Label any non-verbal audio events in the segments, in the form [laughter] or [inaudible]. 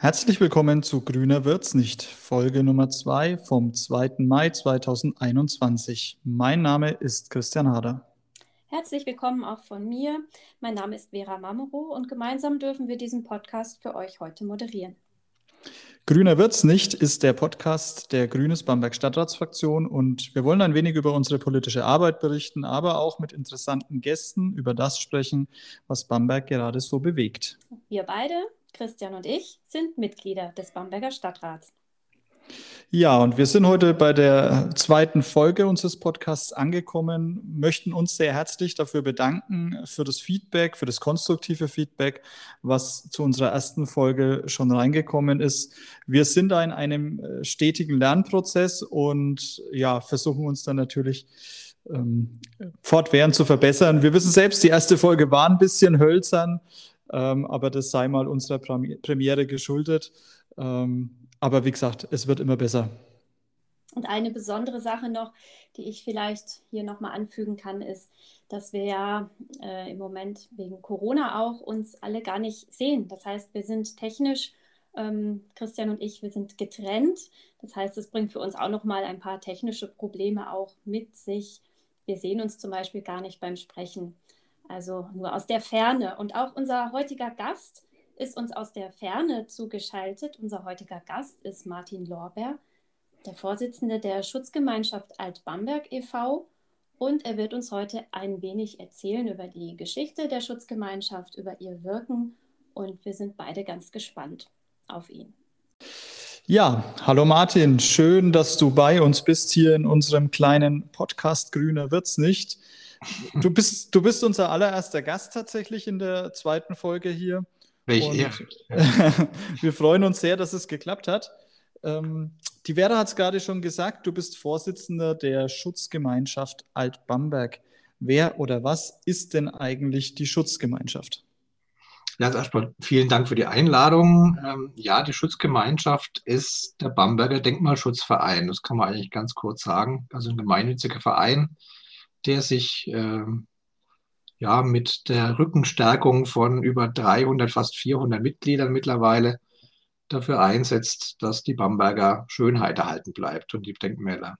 Herzlich willkommen zu Grüner wird's nicht, Folge Nummer 2 vom 2. Mai 2021. Mein Name ist Christian Hader. Herzlich willkommen auch von mir. Mein Name ist Vera Mamero und gemeinsam dürfen wir diesen Podcast für euch heute moderieren. Grüner wird's nicht ist der Podcast der Grünes Bamberg Stadtratsfraktion und wir wollen ein wenig über unsere politische Arbeit berichten, aber auch mit interessanten Gästen über das sprechen, was Bamberg gerade so bewegt. Wir beide, Christian und ich, sind Mitglieder des Bamberger Stadtrats. Ja, und wir sind heute bei der zweiten Folge unseres Podcasts angekommen, möchten uns sehr herzlich dafür bedanken, für das Feedback, für das konstruktive Feedback, was zu unserer ersten Folge schon reingekommen ist. Wir sind da in einem äh, stetigen Lernprozess und ja, versuchen uns dann natürlich ähm, fortwährend zu verbessern. Wir wissen selbst, die erste Folge war ein bisschen hölzern, ähm, aber das sei mal unserer Premiere geschuldet. Ähm, aber wie gesagt, es wird immer besser. Und eine besondere Sache noch, die ich vielleicht hier nochmal anfügen kann, ist, dass wir ja äh, im Moment wegen Corona auch uns alle gar nicht sehen. Das heißt, wir sind technisch, ähm, Christian und ich, wir sind getrennt. Das heißt, es bringt für uns auch nochmal ein paar technische Probleme auch mit sich. Wir sehen uns zum Beispiel gar nicht beim Sprechen, also nur aus der Ferne. Und auch unser heutiger Gast, ist uns aus der Ferne zugeschaltet. Unser heutiger Gast ist Martin Lorber, der Vorsitzende der Schutzgemeinschaft Alt-Bamberg e.V. Und er wird uns heute ein wenig erzählen über die Geschichte der Schutzgemeinschaft, über ihr Wirken. Und wir sind beide ganz gespannt auf ihn. Ja, hallo Martin, schön, dass du bei uns bist hier in unserem kleinen Podcast Grüner wird's nicht. Du bist, du bist unser allererster Gast tatsächlich in der zweiten Folge hier. Welche Ehre. [laughs] wir freuen uns sehr, dass es geklappt hat. Ähm, die Vera hat es gerade schon gesagt, du bist Vorsitzender der Schutzgemeinschaft Alt-Bamberg. Wer oder was ist denn eigentlich die Schutzgemeinschaft? Ja, also erstmal vielen Dank für die Einladung. Ähm, ja, die Schutzgemeinschaft ist der Bamberger Denkmalschutzverein. Das kann man eigentlich ganz kurz sagen. Also ein gemeinnütziger Verein, der sich ähm, ja, mit der Rückenstärkung von über 300, fast 400 Mitgliedern mittlerweile dafür einsetzt, dass die Bamberger Schönheit erhalten bleibt und die Denkmäler.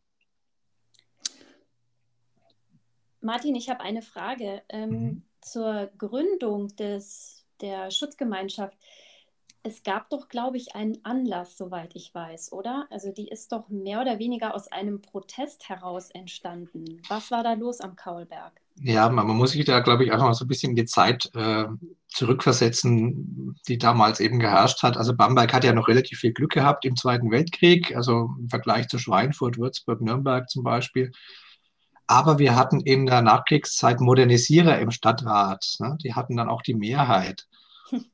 Martin, ich habe eine Frage ähm, mhm. zur Gründung des, der Schutzgemeinschaft. Es gab doch, glaube ich, einen Anlass, soweit ich weiß, oder? Also die ist doch mehr oder weniger aus einem Protest heraus entstanden. Was war da los am Kaulberg? Ja, man, man muss sich da, glaube ich, einfach mal so ein bisschen die Zeit äh, zurückversetzen, die damals eben geherrscht hat. Also Bamberg hat ja noch relativ viel Glück gehabt im Zweiten Weltkrieg, also im Vergleich zu Schweinfurt, Würzburg, Nürnberg zum Beispiel. Aber wir hatten in der Nachkriegszeit Modernisierer im Stadtrat. Ne? Die hatten dann auch die Mehrheit.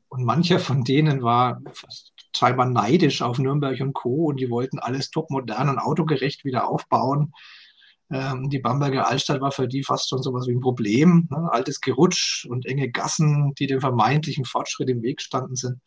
Und mancher von denen war scheinbar neidisch auf Nürnberg und Co. Und die wollten alles top modern und autogerecht wieder aufbauen. Ähm, die Bamberger Altstadt war für die fast schon sowas wie ein Problem. Ne? Altes Gerutsch und enge Gassen, die dem vermeintlichen Fortschritt im Weg standen sind.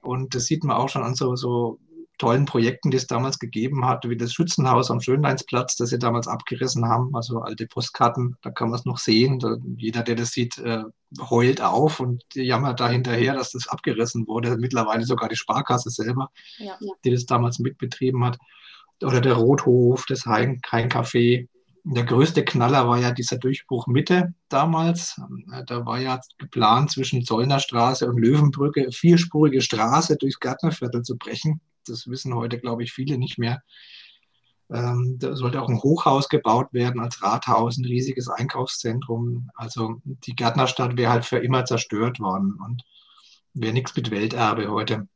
Und das sieht man auch schon an so, so tollen Projekten, die es damals gegeben hat, wie das Schützenhaus am Schönleinsplatz, das sie damals abgerissen haben, also alte Postkarten, da kann man es noch sehen. Da, jeder, der das sieht, äh, heult auf und jammert da hinterher, dass das abgerissen wurde. Mittlerweile sogar die Sparkasse selber, ja. die das damals mitbetrieben hat. Oder der Rothof, das Hein-Café. Der größte Knaller war ja dieser Durchbruch Mitte damals. Da war ja geplant, zwischen Zollnerstraße und Löwenbrücke vierspurige Straße durchs Gärtnerviertel zu brechen das wissen heute, glaube ich, viele nicht mehr. Ähm, da sollte auch ein Hochhaus gebaut werden als Rathaus, ein riesiges Einkaufszentrum. Also die Gärtnerstadt wäre halt für immer zerstört worden und wäre nichts mit Welterbe heute.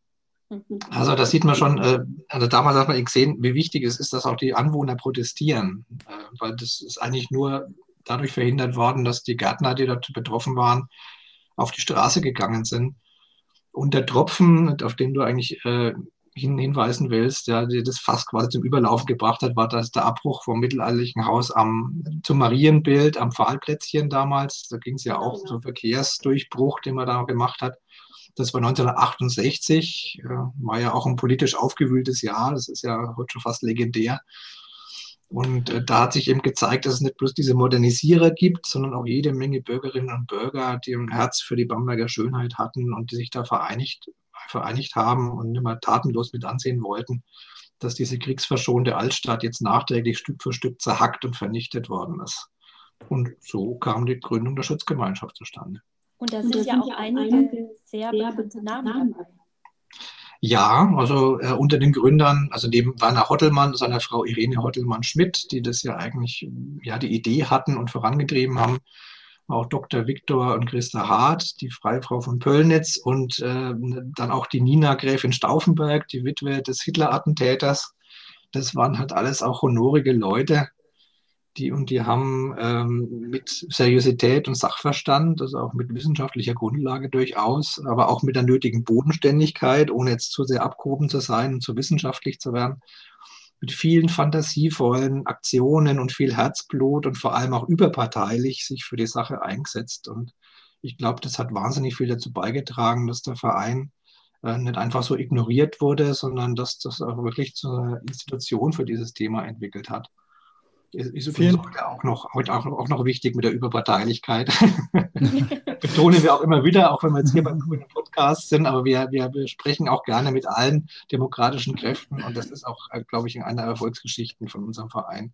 Mhm. Also das sieht man schon, äh, also damals hat man gesehen, wie wichtig es ist, dass auch die Anwohner protestieren, äh, weil das ist eigentlich nur dadurch verhindert worden, dass die Gärtner, die dort betroffen waren, auf die Straße gegangen sind. Und der Tropfen, auf den du eigentlich äh, hin, hinweisen willst, ja, die das fast quasi zum Überlaufen gebracht hat, war das der Abbruch vom mittelalterlichen Haus am, zum Marienbild am Pfahlplätzchen damals. Da ging es ja auch genau. zum Verkehrsdurchbruch, den man da gemacht hat. Das war 1968, war ja auch ein politisch aufgewühltes Jahr. Das ist ja heute schon fast legendär. Und äh, da hat sich eben gezeigt, dass es nicht bloß diese Modernisierer gibt, sondern auch jede Menge Bürgerinnen und Bürger, die ein Herz für die Bamberger Schönheit hatten und die sich da vereinigt vereinigt haben und immer tatenlos mit ansehen wollten, dass diese kriegsverschonte Altstadt jetzt nachträglich Stück für Stück zerhackt und vernichtet worden ist. Und so kam die Gründung der Schutzgemeinschaft zustande. Und da sind, und da ja sind auch einige sehr, sehr bekannte Namen dabei. Ja, also äh, unter den Gründern, also neben Werner Hottelmann, seiner Frau Irene Hottelmann-Schmidt, die das ja eigentlich ja die Idee hatten und vorangetrieben haben, auch Dr. Viktor und Christa Hart, die Freifrau von Pöllnitz und äh, dann auch die Nina Gräfin Stauffenberg, die Witwe des Hitler-Attentäters. Das waren halt alles auch honorige Leute, die und die haben ähm, mit Seriosität und Sachverstand, also auch mit wissenschaftlicher Grundlage durchaus, aber auch mit der nötigen Bodenständigkeit, ohne jetzt zu sehr abgehoben zu sein und zu wissenschaftlich zu werden, mit vielen fantasievollen Aktionen und viel Herzblut und vor allem auch überparteilich sich für die Sache eingesetzt. Und ich glaube, das hat wahnsinnig viel dazu beigetragen, dass der Verein äh, nicht einfach so ignoriert wurde, sondern dass das auch wirklich zur Institution für dieses Thema entwickelt hat. Ist übrigens heute auch noch, heute auch, auch noch wichtig mit der Überparteilichkeit. [laughs] [laughs] Betonen wir auch immer wieder, auch wenn wir jetzt hier beim grünen Podcast sind, aber wir, wir, sprechen auch gerne mit allen demokratischen Kräften und das ist auch, äh, glaube ich, in einer Erfolgsgeschichten von unserem Verein.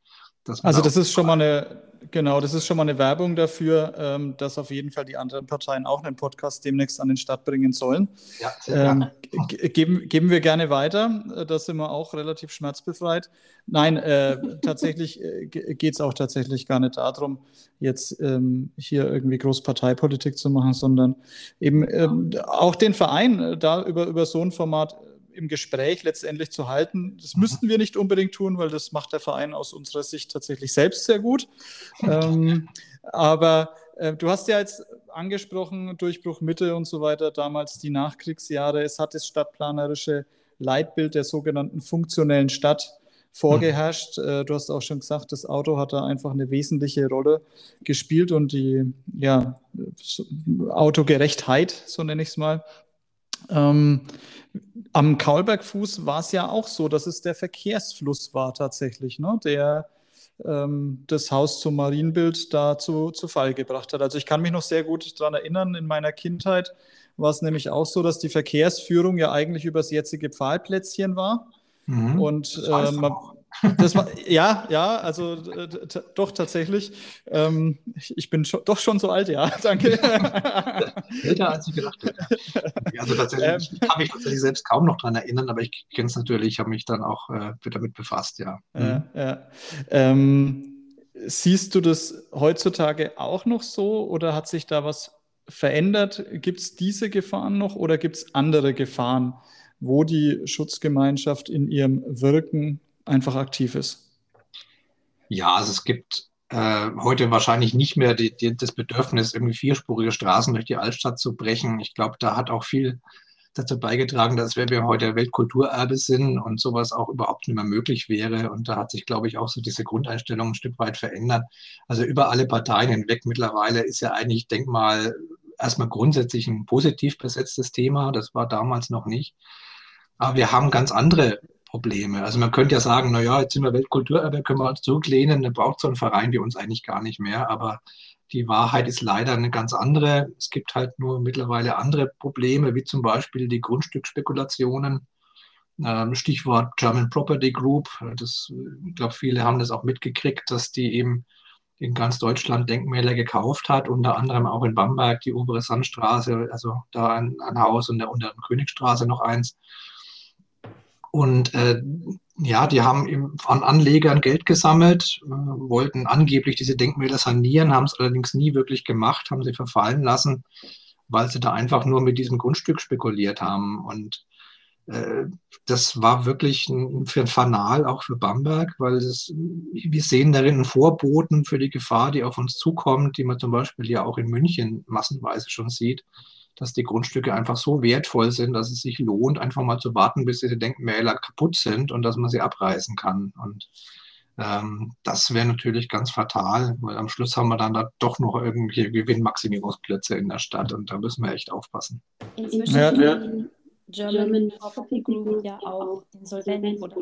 Also das ist schon mal eine, genau, das ist schon mal eine Werbung dafür, ähm, dass auf jeden Fall die anderen Parteien auch einen Podcast demnächst an den Start bringen sollen. Ja, ähm, geben, geben wir gerne weiter. Äh, da sind wir auch relativ schmerzbefreit. Nein, äh, tatsächlich äh, geht es auch tatsächlich gar nicht darum, jetzt ähm, hier irgendwie Großparteipolitik zu machen, sondern eben ähm, auch den Verein äh, da über, über so ein Format im Gespräch letztendlich zu halten. Das mhm. müssten wir nicht unbedingt tun, weil das macht der Verein aus unserer Sicht tatsächlich selbst sehr gut. ähm, aber äh, du hast ja jetzt angesprochen, Durchbruch Mitte und so weiter, damals die Nachkriegsjahre. Es hat das stadtplanerische Leitbild der sogenannten funktionellen Stadt vorgeherrscht. Mhm. Du hast auch schon gesagt, das Auto hat da einfach eine wesentliche Rolle gespielt und die ja, Autogerechtheit, so nenne ich es mal. Ähm, am Kaulbergfuß war es ja auch so, dass es der Verkehrsfluss war tatsächlich, ne? der ähm, das Haus zum Marienbild da zu, zu Fall gebracht hat. Also ich kann mich noch sehr gut daran erinnern, in meiner Kindheit war es nämlich auch so, dass die Verkehrsführung ja eigentlich übers jetzige Pfahlplätzchen war. Mhm. Und ähm, das war, ja, ja, also doch tatsächlich. Ähm, ich, ich, bin schon, doch schon so alt, ja, [laughs] danke. Älter als ich gedacht hätte. [laughs] Also tatsächlich, ähm, ich kann mich tatsächlich selbst kaum noch daran erinnern, aber ich kenne es natürlich, habe mich dann auch äh, damit befasst, ja. Mhm. ja ähm, siehst du das heutzutage auch noch so oder hat sich da was verändert? Gibt es diese Gefahren noch oder gibt es andere Gefahren? wo die Schutzgemeinschaft in ihrem Wirken einfach aktiv ist? Ja, also es gibt äh, heute wahrscheinlich nicht mehr die, die, das Bedürfnis, irgendwie vierspurige Straßen durch die Altstadt zu brechen. Ich glaube, da hat auch viel dazu beigetragen, dass wir heute Weltkulturerbe sind und sowas auch überhaupt nicht mehr möglich wäre. Und da hat sich, glaube ich, auch so diese Grundeinstellung ein Stück weit verändert. Also über alle Parteien hinweg mittlerweile ist ja eigentlich Denkmal erstmal grundsätzlich ein positiv besetztes Thema. Das war damals noch nicht. Aber wir haben ganz andere Probleme. Also man könnte ja sagen, naja, jetzt sind wir Weltkulturerbe, können wir uns zurücklehnen, dann braucht so ein Verein wie uns eigentlich gar nicht mehr. Aber die Wahrheit ist leider eine ganz andere. Es gibt halt nur mittlerweile andere Probleme, wie zum Beispiel die Grundstückspekulationen. Ähm, Stichwort German Property Group. Das, ich glaube, viele haben das auch mitgekriegt, dass die eben in ganz Deutschland Denkmäler gekauft hat, unter anderem auch in Bamberg die obere Sandstraße, also da ein, ein Haus und der unteren Königstraße noch eins. Und äh, ja, die haben an Anlegern Geld gesammelt, äh, wollten angeblich diese Denkmäler sanieren, haben es allerdings nie wirklich gemacht, haben sie verfallen lassen, weil sie da einfach nur mit diesem Grundstück spekuliert haben. Und äh, das war wirklich ein, für ein Fanal, auch für Bamberg, weil es, wir sehen darin einen Vorboten für die Gefahr, die auf uns zukommt, die man zum Beispiel ja auch in München massenweise schon sieht dass die Grundstücke einfach so wertvoll sind, dass es sich lohnt, einfach mal zu warten, bis diese Denkmäler kaputt sind und dass man sie abreißen kann. Und ähm, das wäre natürlich ganz fatal, weil am Schluss haben wir dann da doch noch irgendwelche Gewinnmaximierungsplätze in der Stadt und da müssen wir echt aufpassen. Inzwischen ja, ja. German Property Group ja auch insolvent, oder?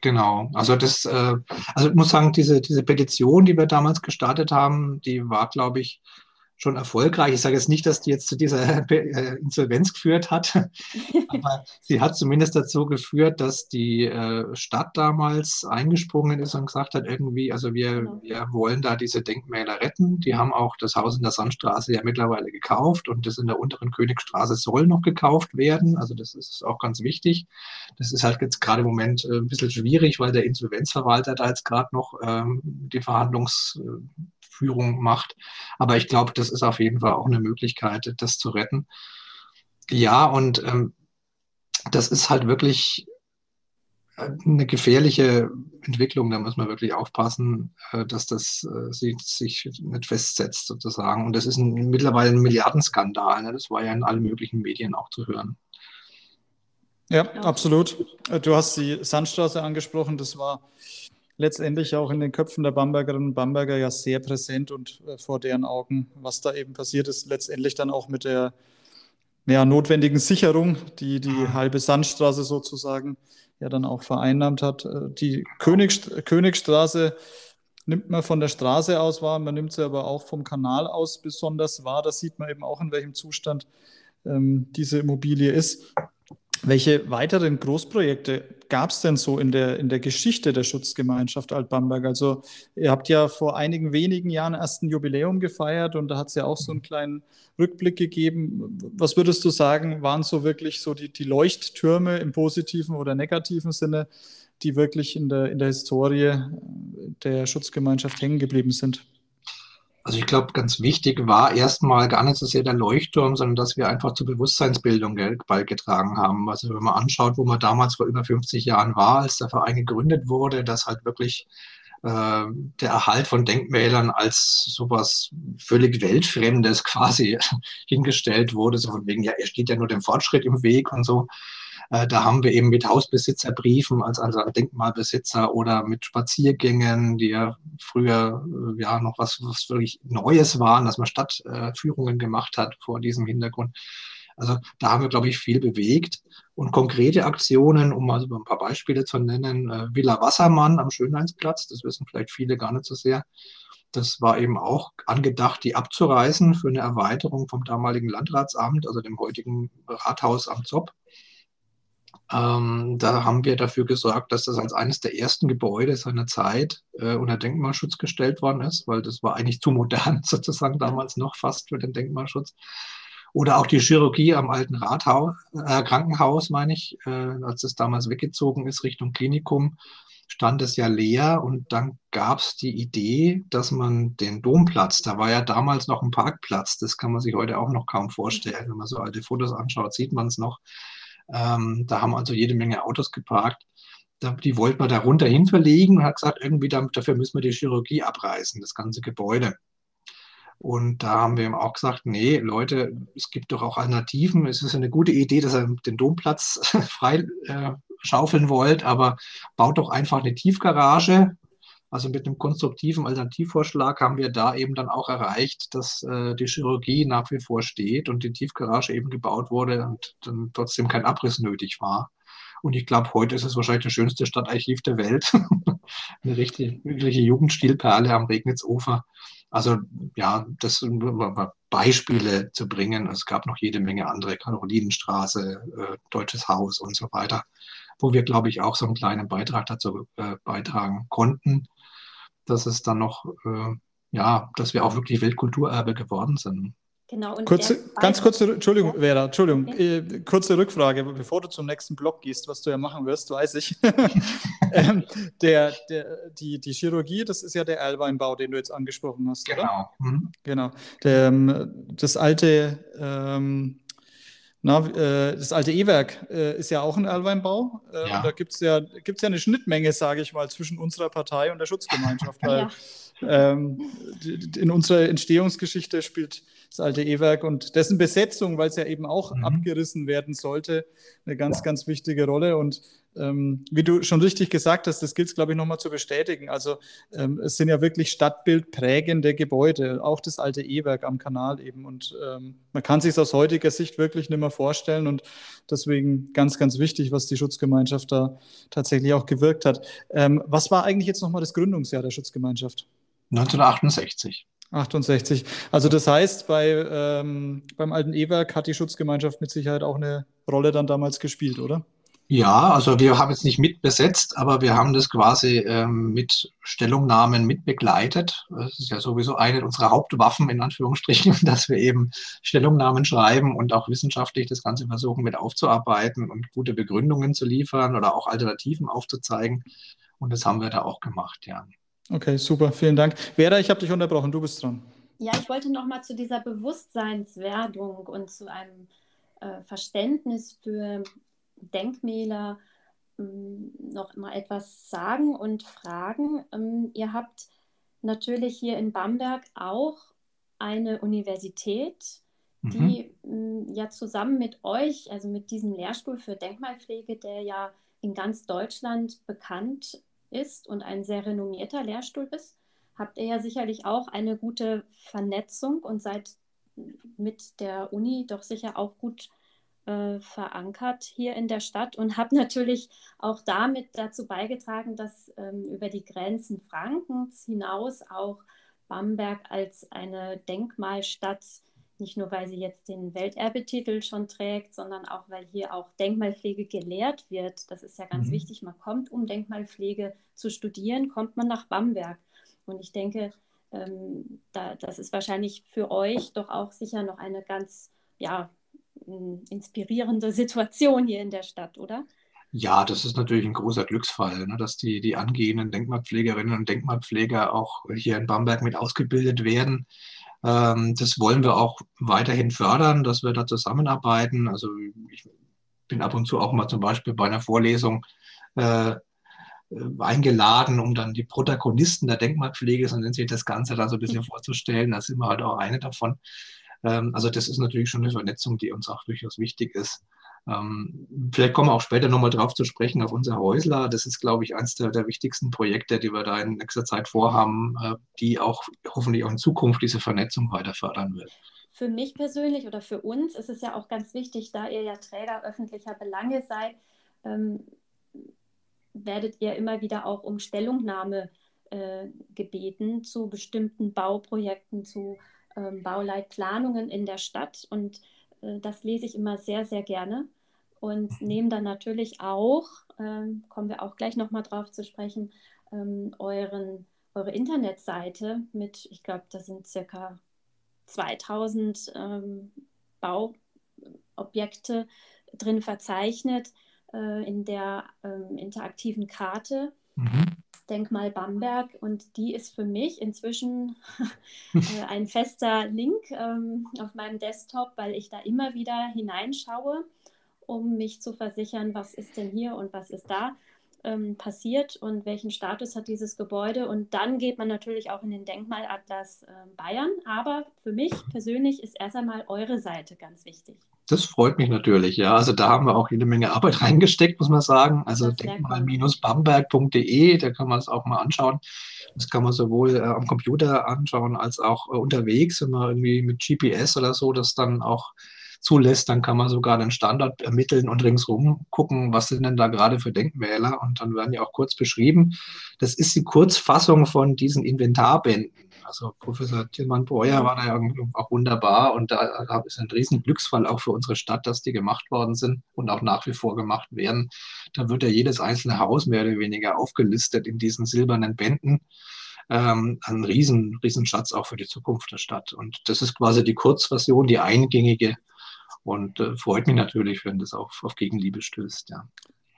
Genau, also das, äh, also ich muss sagen, diese, diese Petition, die wir damals gestartet haben, die war, glaube ich, schon erfolgreich. Ich sage jetzt nicht, dass die jetzt zu dieser [laughs] äh, Insolvenz geführt hat, [laughs] aber sie hat zumindest dazu geführt, dass die äh, Stadt damals eingesprungen ist und gesagt hat, irgendwie, also wir, genau. wir wollen da diese Denkmäler retten. Die haben auch das Haus in der Sandstraße ja mittlerweile gekauft und das in der unteren Königstraße soll noch gekauft werden. Also das ist auch ganz wichtig. Das ist halt jetzt gerade im Moment äh, ein bisschen schwierig, weil der Insolvenzverwalter da jetzt gerade noch ähm, die Verhandlungs Führung macht. Aber ich glaube, das ist auf jeden Fall auch eine Möglichkeit, das zu retten. Ja, und ähm, das ist halt wirklich äh, eine gefährliche Entwicklung. Da muss man wirklich aufpassen, äh, dass das äh, sich nicht festsetzt sozusagen. Und das ist ein, mittlerweile ein Milliardenskandal. Ne? Das war ja in allen möglichen Medien auch zu hören. Ja, absolut. Du hast die Sandstraße angesprochen. Das war letztendlich auch in den Köpfen der Bambergerinnen und Bamberger ja sehr präsent und äh, vor deren Augen, was da eben passiert ist, letztendlich dann auch mit der ja, notwendigen Sicherung, die die mhm. halbe Sandstraße sozusagen ja dann auch vereinnahmt hat. Äh, die König, Königstraße nimmt man von der Straße aus wahr, man nimmt sie aber auch vom Kanal aus besonders wahr. Da sieht man eben auch, in welchem Zustand ähm, diese Immobilie ist. Welche weiteren Großprojekte gab es denn so in der, in der Geschichte der Schutzgemeinschaft Altbamberg? Also ihr habt ja vor einigen wenigen Jahren erst ein Jubiläum gefeiert und da hat es ja auch so einen kleinen Rückblick gegeben. Was würdest du sagen, waren so wirklich so die, die Leuchttürme im positiven oder negativen Sinne, die wirklich in der, in der Historie der Schutzgemeinschaft hängen geblieben sind? Also ich glaube, ganz wichtig war erstmal gar nicht so sehr der Leuchtturm, sondern dass wir einfach zur Bewusstseinsbildung beigetragen haben. Also wenn man anschaut, wo man damals vor über 50 Jahren war, als der Verein gegründet wurde, dass halt wirklich äh, der Erhalt von Denkmälern als sowas völlig Weltfremdes [laughs] quasi hingestellt wurde, so von wegen, ja, er steht ja nur dem Fortschritt im Weg und so. Äh, da haben wir eben mit Hausbesitzerbriefen als, als Denkmalbesitzer oder mit Spaziergängen, die ja früher äh, ja noch was, was wirklich Neues waren, dass man Stadtführungen gemacht hat vor diesem Hintergrund. Also da haben wir, glaube ich, viel bewegt. Und konkrete Aktionen, um mal so ein paar Beispiele zu nennen, äh, Villa Wassermann am Schönheinsplatz, das wissen vielleicht viele gar nicht so sehr. Das war eben auch angedacht, die abzureißen für eine Erweiterung vom damaligen Landratsamt, also dem heutigen Rathaus am Zopp. Ähm, da haben wir dafür gesorgt, dass das als eines der ersten Gebäude seiner Zeit äh, unter Denkmalschutz gestellt worden ist, weil das war eigentlich zu modern [laughs] sozusagen damals noch fast für den Denkmalschutz. Oder auch die Chirurgie am alten Rathaus, äh, Krankenhaus, meine ich, äh, als es damals weggezogen ist Richtung Klinikum, stand es ja leer und dann gab es die Idee, dass man den Domplatz, da war ja damals noch ein Parkplatz, das kann man sich heute auch noch kaum vorstellen. Wenn man so alte Fotos anschaut, sieht man es noch. Ähm, da haben also jede Menge Autos geparkt. Da, die wollten wir da runter hin verlegen und hat gesagt, irgendwie dafür müssen wir die Chirurgie abreißen, das ganze Gebäude. Und da haben wir ihm auch gesagt, nee, Leute, es gibt doch auch Alternativen. Es ist eine gute Idee, dass ihr den Domplatz [laughs] frei äh, schaufeln wollt, aber baut doch einfach eine Tiefgarage also mit einem konstruktiven Alternativvorschlag haben wir da eben dann auch erreicht, dass äh, die Chirurgie nach wie vor steht und die Tiefgarage eben gebaut wurde und dann trotzdem kein Abriss nötig war. Und ich glaube, heute ist es wahrscheinlich das schönste Stadtarchiv der Welt. [laughs] Eine richtige, wirkliche Jugendstilperle am Regnitzufer. Also ja, das sind Beispiele zu bringen. Es gab noch jede Menge andere, Karolinenstraße, äh, Deutsches Haus und so weiter, wo wir, glaube ich, auch so einen kleinen Beitrag dazu äh, beitragen konnten dass es dann noch, äh, ja, dass wir auch wirklich Weltkulturerbe geworden sind. Genau. kurze, ganz kurze, Entschuldigung, ja? Vera, Entschuldigung, ja. äh, kurze Rückfrage, bevor du zum nächsten Blog gehst, was du ja machen wirst, weiß ich. [laughs] ähm, der, der, die, die Chirurgie, das ist ja der Erlweinbau, den du jetzt angesprochen hast, genau. oder? Mhm. Genau. Der, ähm, das alte ähm, na, äh, das alte E-Werk äh, ist ja auch ein Erlweinbau. Äh, ja. Und da gibt es ja, gibt's ja eine Schnittmenge, sage ich mal, zwischen unserer Partei und der Schutzgemeinschaft. [laughs] Weil ja. ähm, in unserer Entstehungsgeschichte spielt das alte E-Werk und dessen Besetzung, weil es ja eben auch mhm. abgerissen werden sollte, eine ganz, ganz wichtige Rolle. Und ähm, wie du schon richtig gesagt hast, das gilt es, glaube ich, nochmal zu bestätigen. Also ähm, es sind ja wirklich stadtbildprägende Gebäude, auch das alte E-Werk am Kanal eben. Und ähm, man kann sich aus heutiger Sicht wirklich nicht mehr vorstellen. Und deswegen ganz, ganz wichtig, was die Schutzgemeinschaft da tatsächlich auch gewirkt hat. Ähm, was war eigentlich jetzt nochmal das Gründungsjahr der Schutzgemeinschaft? 1968. 68. Also das heißt, bei, ähm, beim alten E-Werk hat die Schutzgemeinschaft mit Sicherheit auch eine Rolle dann damals gespielt, oder? Ja, also wir haben es nicht mitbesetzt, aber wir haben das quasi ähm, mit Stellungnahmen mitbegleitet. Das ist ja sowieso eine unserer Hauptwaffen in Anführungsstrichen, [laughs] dass wir eben Stellungnahmen schreiben und auch wissenschaftlich das Ganze versuchen mit aufzuarbeiten und gute Begründungen zu liefern oder auch Alternativen aufzuzeigen. Und das haben wir da auch gemacht, ja. Okay, super, vielen Dank. Vera, ich habe dich unterbrochen, du bist dran. Ja, ich wollte noch mal zu dieser Bewusstseinswerdung und zu einem äh, Verständnis für Denkmäler ähm, noch mal etwas sagen und fragen. Ähm, ihr habt natürlich hier in Bamberg auch eine Universität, die mhm. ja zusammen mit euch, also mit diesem Lehrstuhl für Denkmalpflege, der ja in ganz Deutschland bekannt ist und ein sehr renommierter Lehrstuhl ist, habt ihr ja sicherlich auch eine gute Vernetzung und seid mit der Uni doch sicher auch gut äh, verankert hier in der Stadt und habe natürlich auch damit dazu beigetragen, dass ähm, über die Grenzen Frankens hinaus auch Bamberg als eine Denkmalstadt, nicht nur weil sie jetzt den Welterbetitel schon trägt, sondern auch weil hier auch Denkmalpflege gelehrt wird. Das ist ja ganz mhm. wichtig. Man kommt, um Denkmalpflege zu studieren, kommt man nach Bamberg. Und ich denke, ähm, da, das ist wahrscheinlich für euch doch auch sicher noch eine ganz ja, inspirierende Situation hier in der Stadt, oder? Ja, das ist natürlich ein großer Glücksfall, ne, dass die, die angehenden Denkmalpflegerinnen und Denkmalpfleger auch hier in Bamberg mit ausgebildet werden. Ähm, das wollen wir auch weiterhin fördern, dass wir da zusammenarbeiten. Also ich bin ab und zu auch mal zum Beispiel bei einer Vorlesung äh, eingeladen, um dann die Protagonisten der Denkmalpflege, so nennt sich das Ganze, da so ein bisschen vorzustellen. Da sind wir halt auch eine davon. Ähm, also das ist natürlich schon eine Vernetzung, die uns auch durchaus wichtig ist. Ähm, vielleicht kommen wir auch später nochmal drauf zu sprechen auf unser Häusler. Das ist, glaube ich, eines der, der, wichtigsten Projekte, die wir da in nächster Zeit vorhaben, äh, die auch hoffentlich auch in Zukunft diese Vernetzung weiter fördern wird. Für mich persönlich oder für uns ist es ja auch ganz wichtig, da ihr ja Träger öffentlicher Belange seid, ähm, werdet ihr immer wieder auch um Stellungnahme äh, gebeten zu bestimmten Bauprojekten, zu ähm, Bauleitplanungen in der Stadt und äh, das lese ich immer sehr, sehr gerne und mhm. nehme dann natürlich auch, ähm, kommen wir auch gleich nochmal drauf zu sprechen, ähm, euren, eure Internetseite mit, ich glaube, da sind circa 2000 ähm, Bauobjekte drin verzeichnet äh, in der ähm, interaktiven Karte. Mhm. Denkmal Bamberg und die ist für mich inzwischen [laughs] [laughs] äh, ein fester Link ähm, auf meinem Desktop, weil ich da immer wieder hineinschaue, um mich zu versichern, was ist denn hier und was ist da ähm, passiert und welchen Status hat dieses Gebäude. Und dann geht man natürlich auch in den Denkmalatlas äh, Bayern. Aber für mich persönlich ist erst einmal eure Seite ganz wichtig. Das freut mich natürlich, ja. Also da haben wir auch jede Menge Arbeit [laughs] reingesteckt, muss man sagen. Also denkmal-bamberg.de, da kann man es auch mal anschauen. Das kann man sowohl äh, am Computer anschauen als auch äh, unterwegs, wenn man irgendwie mit GPS oder so das dann auch zulässt, dann kann man sogar den Standard ermitteln und ringsrum gucken, was sind denn da gerade für Denkmäler und dann werden die auch kurz beschrieben. Das ist die Kurzfassung von diesen Inventarbänden. Also Professor Tilman Breuer war da ja auch wunderbar und da ist ein riesen Glücksfall auch für unsere Stadt, dass die gemacht worden sind und auch nach wie vor gemacht werden. Da wird ja jedes einzelne Haus mehr oder weniger aufgelistet in diesen silbernen Bänden. Ähm, ein riesen, riesen Schatz auch für die Zukunft der Stadt. Und das ist quasi die Kurzversion, die eingängige und äh, freut mich natürlich, wenn das auf, auf Gegenliebe stößt. Ja.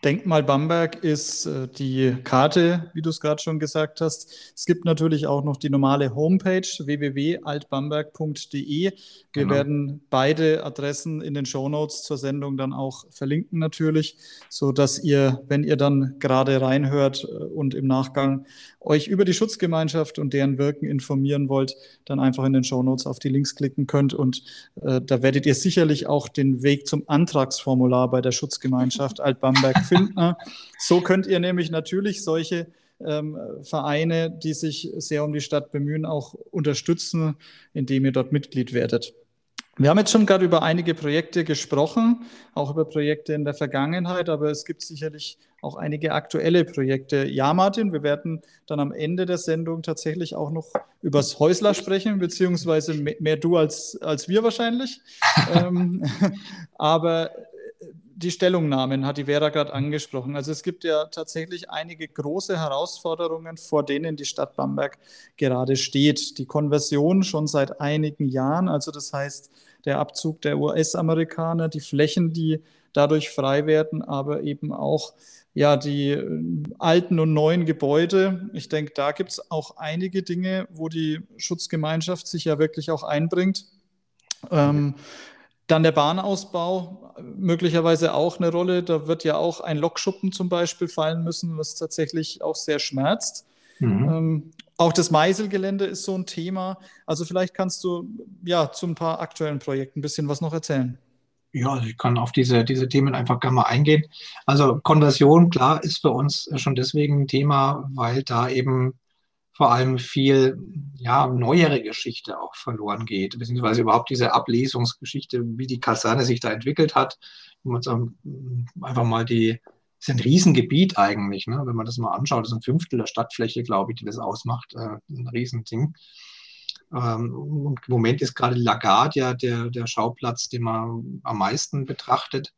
Denkmal Bamberg ist äh, die Karte, wie du es gerade schon gesagt hast. Es gibt natürlich auch noch die normale Homepage www.altbamberg.de. Wir genau. werden beide Adressen in den Shownotes zur Sendung dann auch verlinken natürlich, so dass ihr, wenn ihr dann gerade reinhört äh, und im Nachgang euch über die Schutzgemeinschaft und deren Wirken informieren wollt, dann einfach in den Shownotes auf die Links klicken könnt und äh, da werdet ihr sicherlich auch den Weg zum Antragsformular bei der Schutzgemeinschaft [laughs] Alt-Bamberg finden finden. So könnt ihr nämlich natürlich solche ähm, Vereine, die sich sehr um die Stadt bemühen, auch unterstützen, indem ihr dort Mitglied werdet. Wir haben jetzt schon gerade über einige Projekte gesprochen, auch über Projekte in der Vergangenheit, aber es gibt sicherlich auch einige aktuelle Projekte. Ja, Martin, wir werden dann am Ende der Sendung tatsächlich auch noch übers Häusler sprechen, beziehungsweise mehr du als, als wir wahrscheinlich. [laughs] ähm, [laughs] aber die Stellungnahmen hat die Vera gerade angesprochen. Also es gibt ja tatsächlich einige große Herausforderungen, vor denen die Stadt Bamberg gerade steht. Die Konversion schon seit einigen Jahren, also das heißt der Abzug der US-Amerikaner, die Flächen, die dadurch frei werden, aber eben auch ja, die äh, alten und neuen Gebäude. Ich denke, da gibt es auch einige Dinge, wo die Schutzgemeinschaft sich ja wirklich auch einbringt. Ähm, dann der Bahnausbau, möglicherweise auch eine Rolle. Da wird ja auch ein Lokschuppen zum Beispiel fallen müssen, was tatsächlich auch sehr schmerzt. Mhm. Ähm, auch das Meiselgelände ist so ein Thema. Also vielleicht kannst du ja zu ein paar aktuellen Projekten ein bisschen was noch erzählen. Ja, ich kann auf diese, diese Themen einfach gerne mal eingehen. Also Konversion, klar, ist für uns schon deswegen ein Thema, weil da eben vor allem viel ja, neuere Geschichte auch verloren geht, beziehungsweise überhaupt diese Ablesungsgeschichte, wie die Kaserne sich da entwickelt hat. Wenn man so einfach mal die, ist ein Riesengebiet eigentlich, ne? wenn man das mal anschaut, das ist ein Fünftel der Stadtfläche, glaube ich, die das ausmacht, äh, ein Riesending. Ähm, im Moment ist gerade LaGuardia der, der Schauplatz, den man am meisten betrachtet.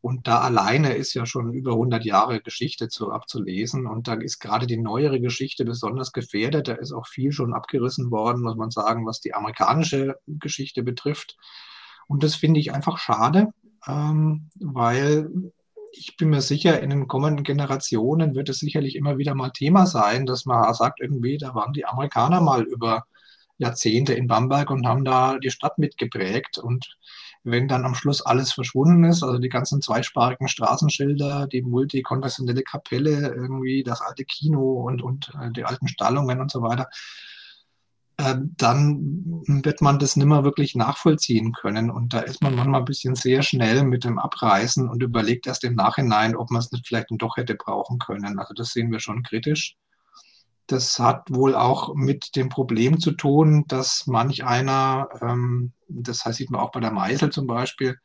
Und da alleine ist ja schon über 100 Jahre Geschichte zu, abzulesen. Und da ist gerade die neuere Geschichte besonders gefährdet. Da ist auch viel schon abgerissen worden, muss man sagen, was die amerikanische Geschichte betrifft. Und das finde ich einfach schade, ähm, weil ich bin mir sicher, in den kommenden Generationen wird es sicherlich immer wieder mal Thema sein, dass man sagt, irgendwie, da waren die Amerikaner mal über Jahrzehnte in Bamberg und haben da die Stadt mitgeprägt. Und wenn dann am Schluss alles verschwunden ist, also die ganzen zweisprachigen Straßenschilder, die multikonfessionelle Kapelle, irgendwie das alte Kino und, und äh, die alten Stallungen und so weiter, äh, dann wird man das nimmer wirklich nachvollziehen können. Und da ist man manchmal ein bisschen sehr schnell mit dem Abreißen und überlegt erst im Nachhinein, ob man es nicht vielleicht doch hätte brauchen können. Also das sehen wir schon kritisch. Das hat wohl auch mit dem Problem zu tun, dass manch einer, ähm, das heißt, sieht man auch bei der Meisel zum Beispiel,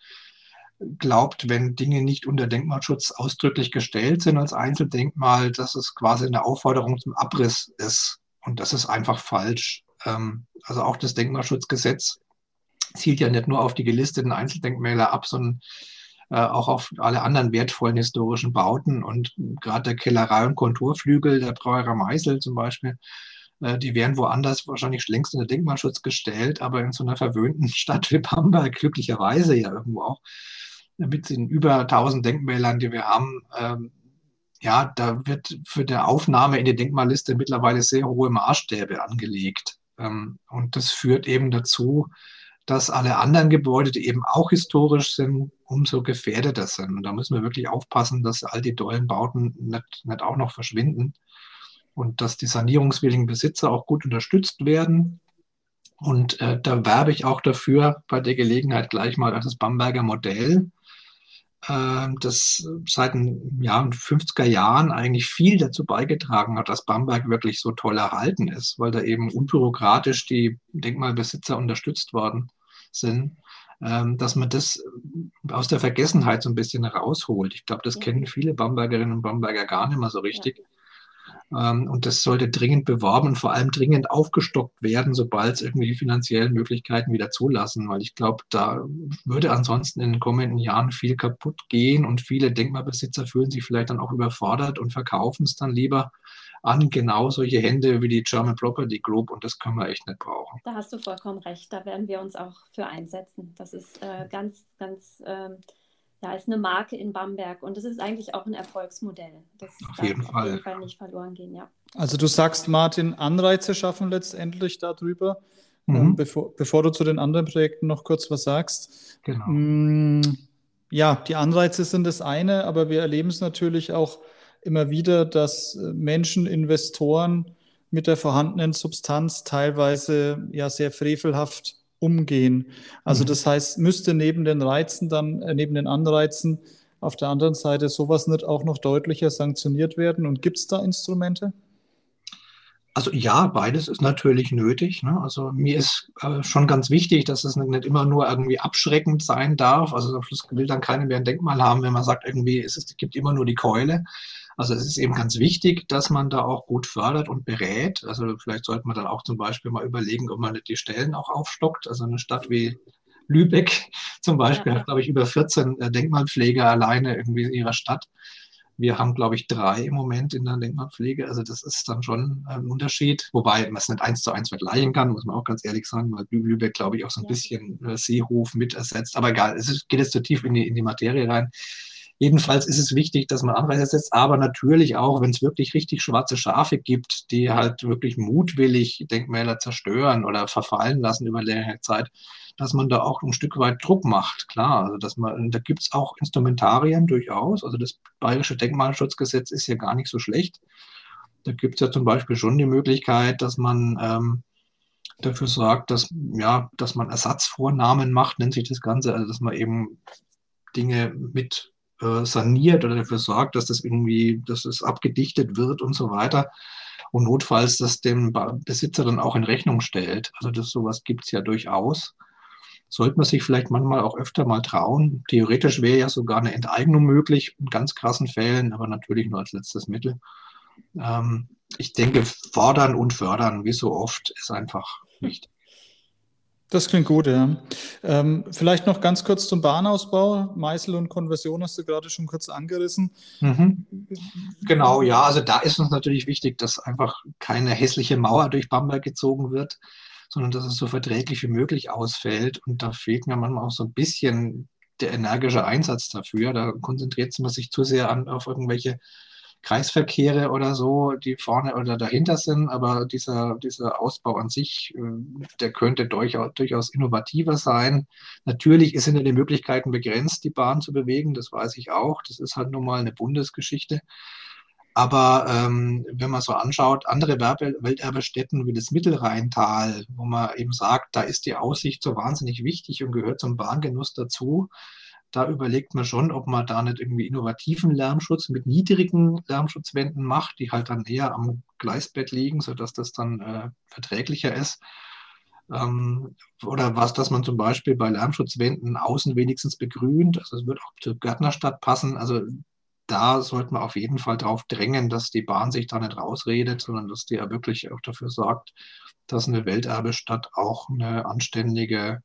glaubt, wenn Dinge nicht unter Denkmalschutz ausdrücklich gestellt sind als Einzeldenkmal, dass es quasi eine Aufforderung zum Abriss ist. Und das ist einfach falsch. Ähm, also auch das Denkmalschutzgesetz zielt ja nicht nur auf die gelisteten Einzeldenkmäler ab, sondern auch auf alle anderen wertvollen historischen Bauten. Und gerade der Kellerei- und Konturflügel der Brauerei Meisel zum Beispiel, äh, die wären woanders wahrscheinlich längst unter Denkmalschutz gestellt, aber in so einer verwöhnten [laughs] Stadt wie Bamberg, glücklicherweise ja irgendwo auch, mit den über 1000 Denkmälern, die wir haben, ähm, ja, da wird für die Aufnahme in die Denkmalliste mittlerweile sehr hohe Maßstäbe angelegt. Ähm, und das führt eben dazu, dass alle anderen Gebäude, die eben auch historisch sind, umso gefährdeter sind. Und da müssen wir wirklich aufpassen, dass all die dollen Bauten nicht, nicht auch noch verschwinden und dass die sanierungswilligen Besitzer auch gut unterstützt werden. Und äh, da werbe ich auch dafür bei der Gelegenheit gleich mal das Bamberger Modell, äh, das seit den ja, 50er Jahren eigentlich viel dazu beigetragen hat, dass Bamberg wirklich so toll erhalten ist, weil da eben unbürokratisch die Denkmalbesitzer unterstützt worden sind, ähm, dass man das aus der Vergessenheit so ein bisschen rausholt. Ich glaube, das ja. kennen viele Bambergerinnen und Bamberger gar nicht mehr so richtig. Ähm, und das sollte dringend beworben und vor allem dringend aufgestockt werden, sobald es irgendwie finanzielle Möglichkeiten wieder zulassen, weil ich glaube, da würde ansonsten in den kommenden Jahren viel kaputt gehen und viele Denkmalbesitzer fühlen sich vielleicht dann auch überfordert und verkaufen es dann lieber an genau solche Hände wie die German Property Group und das können wir echt nicht brauchen. Da hast du vollkommen recht, da werden wir uns auch für einsetzen. Das ist äh, ganz, ganz, ähm, ja, ist eine Marke in Bamberg und das ist eigentlich auch ein Erfolgsmodell. Das auf jeden, Fall. auf jeden Fall nicht verloren gehen, ja. Also du sagst, Martin, Anreize schaffen letztendlich darüber. Mhm. Ähm, bevor, bevor du zu den anderen Projekten noch kurz was sagst. Genau. Mm, ja, die Anreize sind das eine, aber wir erleben es natürlich auch immer wieder, dass äh, Menschen, Investoren mit der vorhandenen Substanz teilweise ja sehr frevelhaft umgehen. Also mhm. das heißt, müsste neben den Reizen dann, äh, neben den Anreizen auf der anderen Seite sowas nicht auch noch deutlicher sanktioniert werden? Und gibt es da Instrumente? Also ja, beides ist natürlich nötig. Ne? Also mir ist äh, schon ganz wichtig, dass es nicht immer nur irgendwie abschreckend sein darf. Also am Schluss will dann keiner mehr ein Denkmal haben, wenn man sagt, irgendwie es, es gibt immer nur die Keule. Also es ist eben ganz wichtig, dass man da auch gut fördert und berät. Also vielleicht sollte man dann auch zum Beispiel mal überlegen, ob man nicht die Stellen auch aufstockt. Also eine Stadt wie Lübeck [laughs] zum Beispiel ja. hat, glaube ich, über 14 äh, Denkmalpfleger alleine irgendwie in ihrer Stadt. Wir haben, glaube ich, drei im Moment in der Denkmalpflege. Also das ist dann schon ein Unterschied. Wobei man es nicht eins zu eins vergleichen kann, muss man auch ganz ehrlich sagen, weil Lübeck, glaube ich, auch so ein ja. bisschen äh, Seehof mit ersetzt. Aber egal, es geht jetzt zu tief in die, in die Materie rein. Jedenfalls ist es wichtig, dass man Anreize setzt, aber natürlich auch, wenn es wirklich richtig schwarze Schafe gibt, die halt wirklich mutwillig Denkmäler zerstören oder verfallen lassen über längere Zeit, dass man da auch ein Stück weit Druck macht. Klar, also dass man, da gibt es auch Instrumentarien durchaus. Also das Bayerische Denkmalschutzgesetz ist ja gar nicht so schlecht. Da gibt es ja zum Beispiel schon die Möglichkeit, dass man ähm, dafür sorgt, dass, ja, dass man Ersatzvornamen macht, nennt sich das Ganze, also dass man eben Dinge mit äh, saniert oder dafür sorgt, dass das irgendwie, dass es abgedichtet wird und so weiter. Und notfalls das dem Besitzer dann auch in Rechnung stellt. Also das sowas gibt es ja durchaus sollte man sich vielleicht manchmal auch öfter mal trauen. Theoretisch wäre ja sogar eine Enteignung möglich in ganz krassen Fällen, aber natürlich nur als letztes Mittel. Ähm, ich denke, fordern und fördern, wie so oft, ist einfach wichtig. Das klingt gut, ja. Ähm, vielleicht noch ganz kurz zum Bahnausbau. Meißel und Konversion hast du gerade schon kurz angerissen. Mhm. Genau, ja. Also da ist uns natürlich wichtig, dass einfach keine hässliche Mauer durch Bamberg gezogen wird sondern dass es so verträglich wie möglich ausfällt. Und da fehlt mir manchmal auch so ein bisschen der energische Einsatz dafür. Da konzentriert man sich zu sehr an, auf irgendwelche Kreisverkehre oder so, die vorne oder dahinter sind, aber dieser, dieser Ausbau an sich, äh, der könnte durchaus, durchaus innovativer sein. Natürlich sind ja die Möglichkeiten begrenzt, die Bahn zu bewegen, das weiß ich auch. Das ist halt nun mal eine Bundesgeschichte. Aber ähm, wenn man so anschaut, andere Welterbestätten wie das Mittelrheintal, wo man eben sagt, da ist die Aussicht so wahnsinnig wichtig und gehört zum Bahngenuss dazu, da überlegt man schon, ob man da nicht irgendwie innovativen Lärmschutz mit niedrigen Lärmschutzwänden macht, die halt dann eher am Gleisbett liegen, sodass das dann äh, verträglicher ist. Ähm, oder was, dass man zum Beispiel bei Lärmschutzwänden außen wenigstens begrünt. Also es wird auch zur Gärtnerstadt passen. Also da sollte man auf jeden Fall darauf drängen, dass die Bahn sich da nicht rausredet, sondern dass die ja wirklich auch dafür sorgt, dass eine Welterbestadt auch eine anständige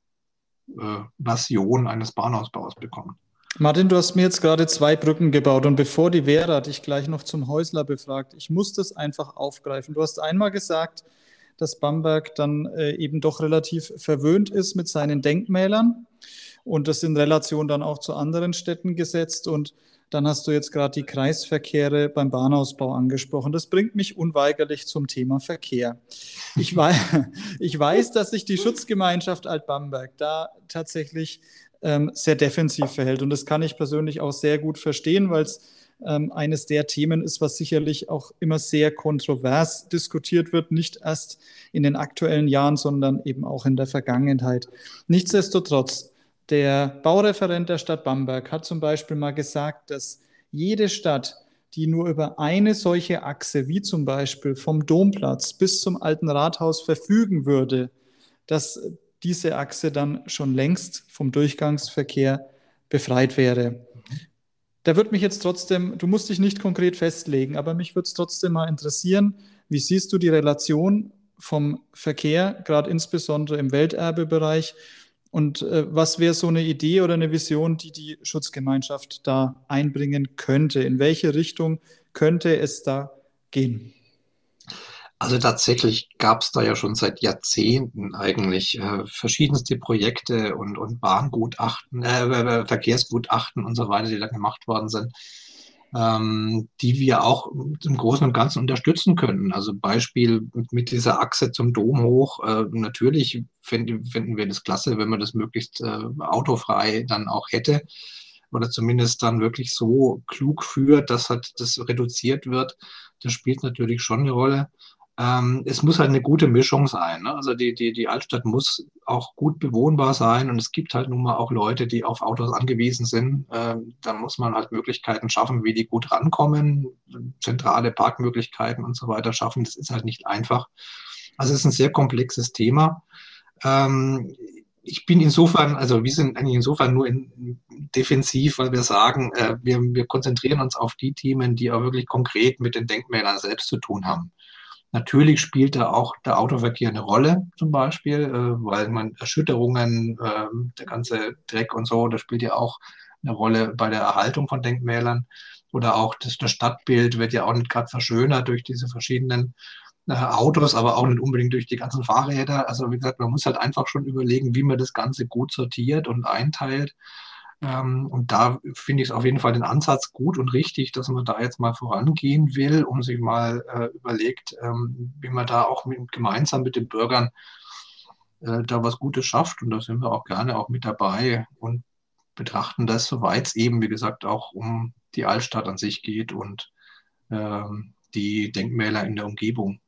Version eines Bahnausbaus bekommt. Martin, du hast mir jetzt gerade zwei Brücken gebaut und bevor die Vera dich gleich noch zum Häusler befragt, ich muss das einfach aufgreifen. Du hast einmal gesagt, dass Bamberg dann äh, eben doch relativ verwöhnt ist mit seinen Denkmälern und das in Relation dann auch zu anderen Städten gesetzt und dann hast du jetzt gerade die Kreisverkehre beim Bahnausbau angesprochen. Das bringt mich unweigerlich zum Thema Verkehr. Ich weiß, [laughs] ich weiß dass sich die Schutzgemeinschaft Alt-Bamberg da tatsächlich ähm, sehr defensiv verhält. Und das kann ich persönlich auch sehr gut verstehen, weil es ähm, eines der Themen ist, was sicherlich auch immer sehr kontrovers diskutiert wird, nicht erst in den aktuellen Jahren, sondern eben auch in der Vergangenheit. Nichtsdestotrotz, der Baureferent der Stadt Bamberg hat zum Beispiel mal gesagt, dass jede Stadt, die nur über eine solche Achse, wie zum Beispiel vom Domplatz bis zum alten Rathaus verfügen würde, dass diese Achse dann schon längst vom Durchgangsverkehr befreit wäre. Da würde mich jetzt trotzdem, du musst dich nicht konkret festlegen, aber mich würde es trotzdem mal interessieren, wie siehst du die Relation vom Verkehr, gerade insbesondere im Welterbebereich, und äh, was wäre so eine Idee oder eine Vision, die die Schutzgemeinschaft da einbringen könnte? In welche Richtung könnte es da gehen? Also tatsächlich gab es da ja schon seit Jahrzehnten eigentlich äh, verschiedenste Projekte und, und Bahngutachten, äh, Verkehrsgutachten und so weiter, die da gemacht worden sind ähm, die wir auch im Großen und Ganzen unterstützen können. Also Beispiel mit dieser Achse zum Dom hoch. Äh, natürlich finden, finden wir das klasse, wenn man das möglichst äh, autofrei dann auch hätte oder zumindest dann wirklich so klug führt, dass halt das reduziert wird. Das spielt natürlich schon eine Rolle. Ähm, es muss halt eine gute Mischung sein. Ne? Also die, die, die Altstadt muss auch gut bewohnbar sein und es gibt halt nun mal auch Leute, die auf Autos angewiesen sind. Ähm, da muss man halt Möglichkeiten schaffen, wie die gut rankommen, zentrale Parkmöglichkeiten und so weiter schaffen. Das ist halt nicht einfach. Also es ist ein sehr komplexes Thema. Ähm, ich bin insofern, also wir sind eigentlich insofern nur in, defensiv, weil wir sagen, äh, wir, wir konzentrieren uns auf die Themen, die auch wirklich konkret mit den Denkmälern selbst zu tun haben. Natürlich spielt da auch der Autoverkehr eine Rolle, zum Beispiel, äh, weil man Erschütterungen, äh, der ganze Dreck und so, das spielt ja auch eine Rolle bei der Erhaltung von Denkmälern. Oder auch das, das Stadtbild wird ja auch nicht gerade verschönert durch diese verschiedenen äh, Autos, aber auch nicht unbedingt durch die ganzen Fahrräder. Also wie gesagt, man muss halt einfach schon überlegen, wie man das Ganze gut sortiert und einteilt. Ähm, und da finde ich es auf jeden Fall den Ansatz gut und richtig, dass man da jetzt mal vorangehen will und sich mal äh, überlegt, ähm, wie man da auch mit, gemeinsam mit den Bürgern äh, da was Gutes schafft. Und da sind wir auch gerne auch mit dabei und betrachten das, soweit es eben, wie gesagt, auch um die Altstadt an sich geht und ähm, die Denkmäler in der Umgebung.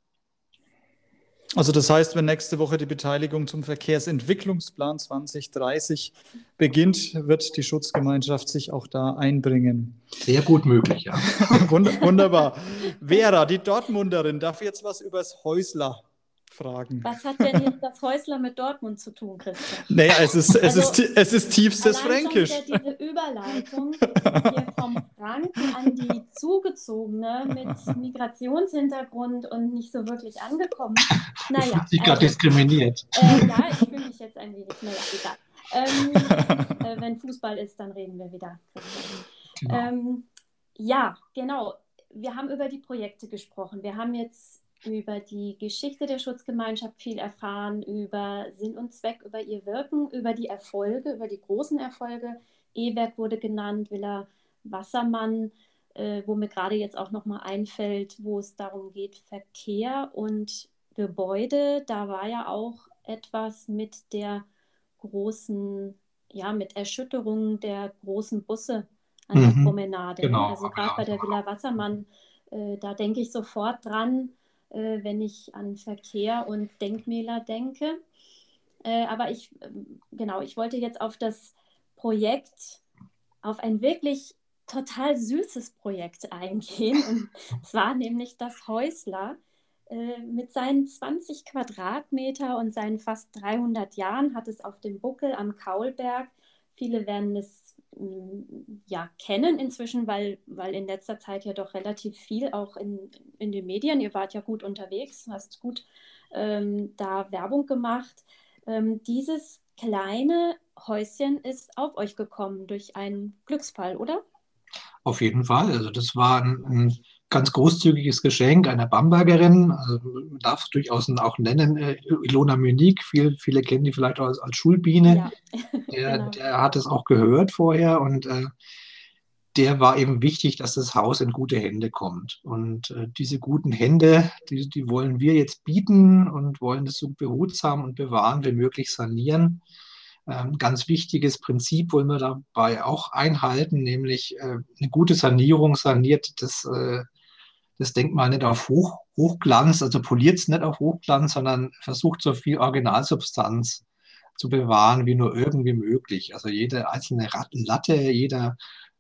Also das heißt, wenn nächste Woche die Beteiligung zum Verkehrsentwicklungsplan 2030 beginnt, wird die Schutzgemeinschaft sich auch da einbringen. Sehr gut möglich, ja. [laughs] Wunderbar. Vera, die Dortmunderin, darf jetzt was übers Häusler fragen. Was hat denn jetzt das Häusler mit Dortmund zu tun, Christian? Naja, es ist, es also, ist, es ist tiefstes Fränkisch. Schon diese Überleitung hier vom Franken an die Zugezogene mit Migrationshintergrund und nicht so wirklich angekommen. Naja. Ich gerade also, diskriminiert. Äh, ja, ich fühle mich jetzt ein wenig, naja, egal. Ähm, äh, wenn Fußball ist, dann reden wir wieder. Genau. Ähm, ja, genau. Wir haben über die Projekte gesprochen. Wir haben jetzt über die Geschichte der Schutzgemeinschaft viel erfahren, über Sinn und Zweck, über ihr Wirken, über die Erfolge, über die großen Erfolge. E-Werk wurde genannt, Villa Wassermann, äh, wo mir gerade jetzt auch nochmal einfällt, wo es darum geht, Verkehr und Gebäude. Da war ja auch etwas mit der großen, ja, mit Erschütterungen der großen Busse an mhm, der Promenade. Genau, also gerade bei der Villa Wassermann, äh, da denke ich sofort dran, äh, wenn ich an Verkehr und Denkmäler denke. Äh, aber ich, ähm, genau, ich wollte jetzt auf das Projekt, auf ein wirklich total süßes Projekt eingehen. Und [laughs] zwar nämlich das Häusler. Äh, mit seinen 20 Quadratmeter und seinen fast 300 Jahren hat es auf dem Buckel am Kaulberg. Viele werden es ja, kennen inzwischen, weil, weil in letzter Zeit ja doch relativ viel auch in, in den Medien, ihr wart ja gut unterwegs, hast gut ähm, da Werbung gemacht. Ähm, dieses kleine Häuschen ist auf euch gekommen durch einen Glücksfall, oder? Auf jeden Fall. Also das war ein, ein ganz großzügiges Geschenk einer Bambergerin. Also man darf es durchaus auch nennen, äh, Ilona Münig. Viel, viele kennen die vielleicht auch als, als Schulbiene. Ja. [laughs] Der, genau. der, hat es auch gehört vorher und äh, der war eben wichtig, dass das Haus in gute Hände kommt. Und äh, diese guten Hände, die, die wollen wir jetzt bieten und wollen das so behutsam und bewahren wie möglich sanieren. Ähm, ganz wichtiges Prinzip wollen wir dabei auch einhalten, nämlich äh, eine gute Sanierung saniert das, äh, das Denkmal nicht auf Hoch, Hochglanz, also poliert es nicht auf Hochglanz, sondern versucht so viel Originalsubstanz zu bewahren wie nur irgendwie möglich. Also jede einzelne Latte, jeder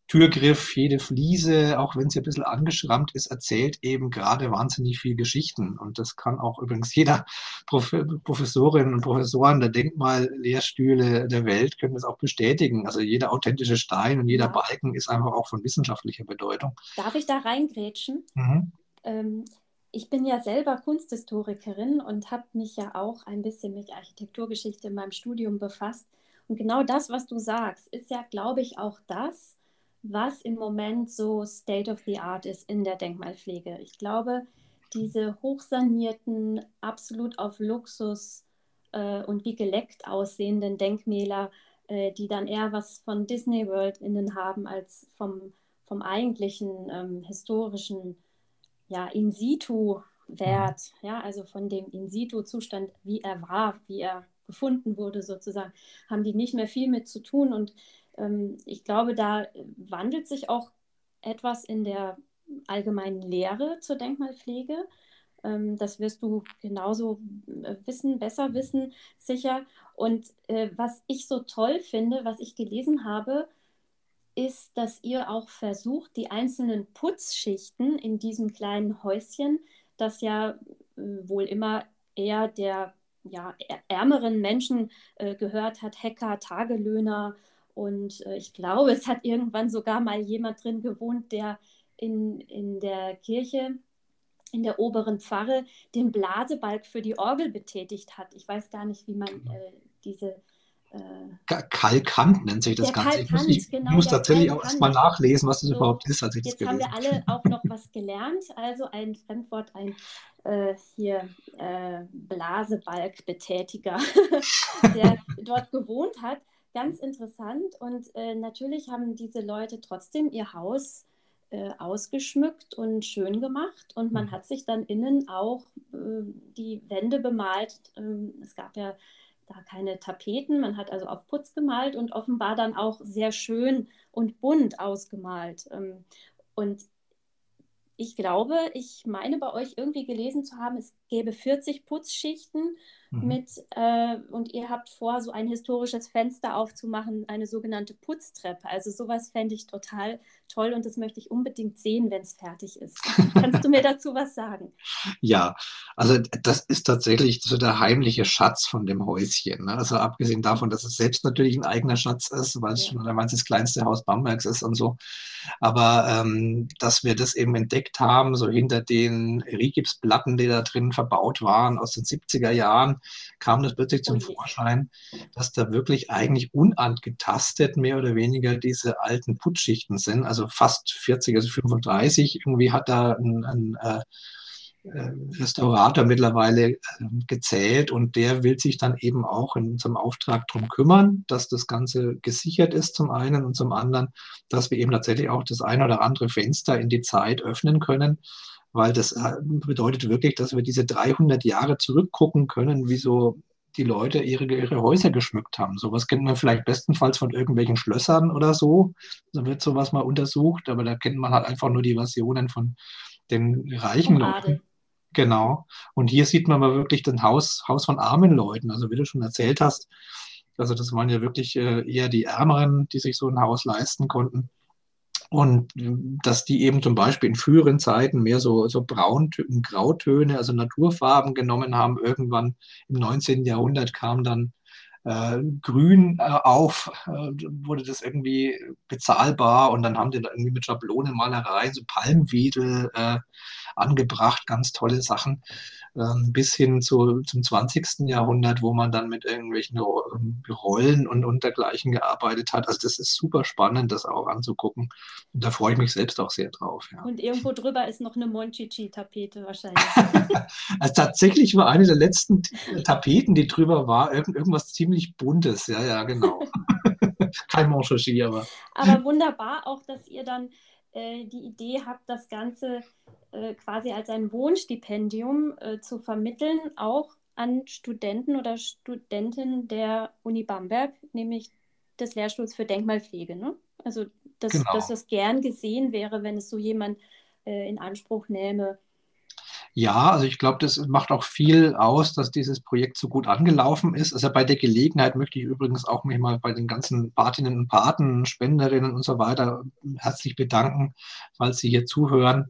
Türgriff, jede Fliese, auch wenn sie ein bisschen angeschrammt ist, erzählt eben gerade wahnsinnig viel Geschichten. Und das kann auch übrigens jeder Prof Professorin und Professoren der Denkmallehrstühle der Welt können das auch bestätigen. Also jeder authentische Stein und jeder. Balken ist einfach auch von wissenschaftlicher Bedeutung. Darf ich da reingrätschen? Mhm. Ähm, ich bin ja selber Kunsthistorikerin und habe mich ja auch ein bisschen mit Architekturgeschichte in meinem Studium befasst. Und genau das, was du sagst, ist ja, glaube ich, auch das, was im Moment so State of the Art ist in der Denkmalpflege. Ich glaube, diese hochsanierten, absolut auf Luxus äh, und wie geleckt aussehenden Denkmäler, äh, die dann eher was von Disney World innen haben als vom, vom eigentlichen ähm, historischen ja, In-situ-Wert, ja, also von dem In-situ-Zustand, wie er war, wie er gefunden wurde sozusagen, haben die nicht mehr viel mit zu tun und ähm, ich glaube, da wandelt sich auch etwas in der allgemeinen Lehre zur Denkmalpflege. Ähm, das wirst du genauso äh, wissen, besser wissen, sicher. Und äh, was ich so toll finde, was ich gelesen habe, ist, dass ihr auch versucht, die einzelnen Putzschichten in diesem kleinen Häuschen, das ja äh, wohl immer eher der ja, ärmeren Menschen äh, gehört hat, Hacker, Tagelöhner. Und äh, ich glaube, es hat irgendwann sogar mal jemand drin gewohnt, der in, in der Kirche, in der oberen Pfarre, den Blasebalg für die Orgel betätigt hat. Ich weiß gar nicht, wie man genau. äh, diese äh, Kalkant nennt sich das Ganze. ich muss, ich genau, muss tatsächlich auch erstmal nachlesen, was das so, überhaupt ist, als ich jetzt das haben wir alle [laughs] auch noch was gelernt. Also ein Fremdwort, ein äh, hier äh, Blasebalgbetätiger, [laughs] der dort gewohnt hat. Ganz interessant. Und äh, natürlich haben diese Leute trotzdem ihr Haus äh, ausgeschmückt und schön gemacht. Und man mhm. hat sich dann innen auch äh, die Wände bemalt. Ähm, es gab ja da keine Tapeten. Man hat also auf Putz gemalt und offenbar dann auch sehr schön und bunt ausgemalt. Ähm, und ich glaube, ich meine bei euch irgendwie gelesen zu haben, es gäbe 40 Putzschichten mhm. mit äh, und ihr habt vor, so ein historisches Fenster aufzumachen, eine sogenannte Putztreppe. Also sowas fände ich total toll und das möchte ich unbedingt sehen, wenn es fertig ist. [laughs] Kannst du mir dazu was sagen? Ja, also das ist tatsächlich so der heimliche Schatz von dem Häuschen. Ne? Also abgesehen davon, dass es selbst natürlich ein eigener Schatz ist, weil es ja. schon das kleinste Haus Bambergs ist und so. Aber ähm, dass wir das eben entdeckt haben, so hinter den Rigipsplatten, die da drin verbaut waren aus den 70er Jahren, kam das plötzlich zum Vorschein, dass da wirklich eigentlich unangetastet mehr oder weniger diese alten Putzschichten sind. Also fast 40, also 35. Irgendwie hat da ein, ein äh, äh, Restaurator mittlerweile äh, gezählt und der will sich dann eben auch in unserem Auftrag darum kümmern, dass das Ganze gesichert ist zum einen und zum anderen, dass wir eben tatsächlich auch das ein oder andere Fenster in die Zeit öffnen können, weil das äh, bedeutet wirklich, dass wir diese 300 Jahre zurückgucken können, wie so die Leute ihre, ihre Häuser geschmückt haben. Sowas kennt man vielleicht bestenfalls von irgendwelchen Schlössern oder so. Da wird sowas mal untersucht, aber da kennt man halt einfach nur die Versionen von den reichen Leuten. Genau. Und hier sieht man mal wirklich das Haus, Haus von armen Leuten. Also wie du schon erzählt hast, also das waren ja wirklich äh, eher die Ärmeren, die sich so ein Haus leisten konnten. Und dass die eben zum Beispiel in früheren Zeiten mehr so, so Brauntöne, Grautöne, also Naturfarben genommen haben. Irgendwann im 19. Jahrhundert kam dann äh, Grün äh, auf, äh, wurde das irgendwie bezahlbar und dann haben die da irgendwie mit Schablonenmalerei so Palmwedel äh, angebracht, ganz tolle Sachen, bis hin zu, zum 20. Jahrhundert, wo man dann mit irgendwelchen ähm, Rollen und, und dergleichen gearbeitet hat. Also das ist super spannend, das auch anzugucken. Und da freue ich mich selbst auch sehr drauf. Ja. Und irgendwo drüber ist noch eine Monchichi-Tapete wahrscheinlich. [laughs] also tatsächlich war eine der letzten Tapeten, die drüber war, irgend, irgendwas ziemlich Buntes. Ja, ja, genau. [laughs] Kein Monchichi, aber. Aber wunderbar auch, dass ihr dann äh, die Idee habt, das Ganze äh, quasi als ein Wohnstipendium äh, zu vermitteln, auch an Studenten oder Studentinnen der Uni Bamberg, nämlich des Lehrstuhls für Denkmalpflege. Ne? Also, dass, genau. dass das gern gesehen wäre, wenn es so jemand äh, in Anspruch nähme, ja, also ich glaube, das macht auch viel aus, dass dieses Projekt so gut angelaufen ist. Also bei der Gelegenheit möchte ich übrigens auch mich mal bei den ganzen Patinnen und Paten, Spenderinnen und so weiter herzlich bedanken, falls Sie hier zuhören,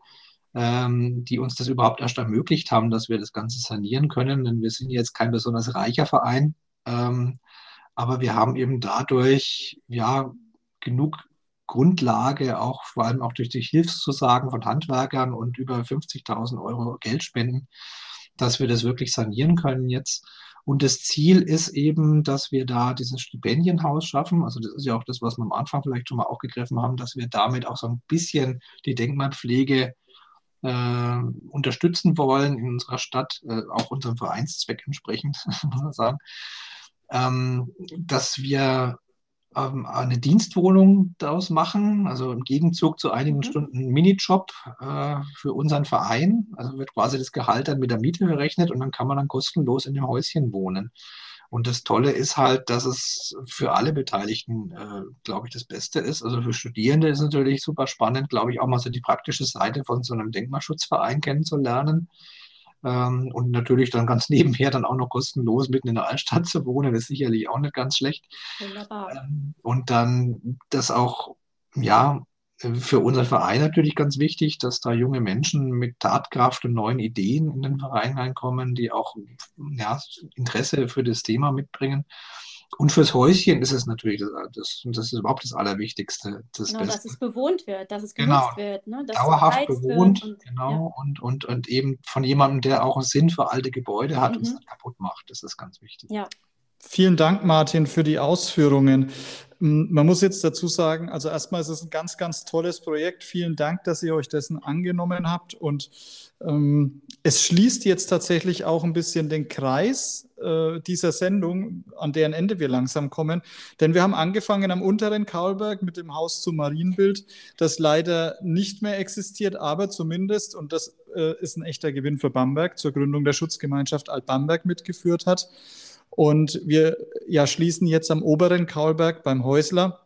ähm, die uns das überhaupt erst ermöglicht haben, dass wir das Ganze sanieren können. Denn wir sind jetzt kein besonders reicher Verein, ähm, aber wir haben eben dadurch ja genug Grundlage, auch vor allem auch durch die Hilfszusagen von Handwerkern und über 50.000 Euro Geldspenden, dass wir das wirklich sanieren können jetzt. Und das Ziel ist eben, dass wir da dieses Stipendienhaus schaffen. Also das ist ja auch das, was wir am Anfang vielleicht schon mal aufgegriffen haben, dass wir damit auch so ein bisschen die Denkmalpflege äh, unterstützen wollen in unserer Stadt, äh, auch unserem Vereinszweck entsprechend, [laughs] muss man sagen. Ähm, dass wir ähm, eine Dienstwohnung daraus machen, also im Gegenzug zu einigen mhm. Stunden Minijob äh, für unseren Verein. Also wird quasi das Gehalt dann mit der Miete berechnet und dann kann man dann kostenlos in dem Häuschen wohnen. Und das Tolle ist halt, dass es für alle Beteiligten, äh, glaube ich, das Beste ist. Also für Studierende ist es natürlich super spannend, glaube ich, auch mal so die praktische Seite von so einem Denkmalschutzverein kennenzulernen. Ähm, und natürlich dann ganz [laughs] nebenher dann auch noch kostenlos mitten in der Altstadt zu wohnen, ist sicherlich auch nicht ganz schlecht. Wunderbar. Ähm, und dann das auch, ja, für unseren Verein natürlich ganz wichtig, dass da junge Menschen mit Tatkraft und neuen Ideen in den Verein reinkommen, die auch ja, Interesse für das Thema mitbringen. Und fürs Häuschen ist es natürlich, das, das, das ist überhaupt das Allerwichtigste. Das genau, dass es bewohnt wird, dass es genutzt genau. wird. Ne? Dauerhaft bewohnt, und, genau. Ja. Und, und, und eben von jemandem, der auch einen Sinn für alte Gebäude hat mhm. und es kaputt macht. Das ist ganz wichtig. Ja. Vielen Dank, Martin, für die Ausführungen. Man muss jetzt dazu sagen, also erstmal ist es ein ganz, ganz tolles Projekt. Vielen Dank, dass ihr euch dessen angenommen habt. Und ähm, es schließt jetzt tatsächlich auch ein bisschen den Kreis äh, dieser Sendung, an deren Ende wir langsam kommen. Denn wir haben angefangen am unteren Kaulberg mit dem Haus zum Marienbild, das leider nicht mehr existiert, aber zumindest, und das äh, ist ein echter Gewinn für Bamberg, zur Gründung der Schutzgemeinschaft Alt-Bamberg mitgeführt hat. Und wir ja, schließen jetzt am oberen Kaulberg beim Häusler.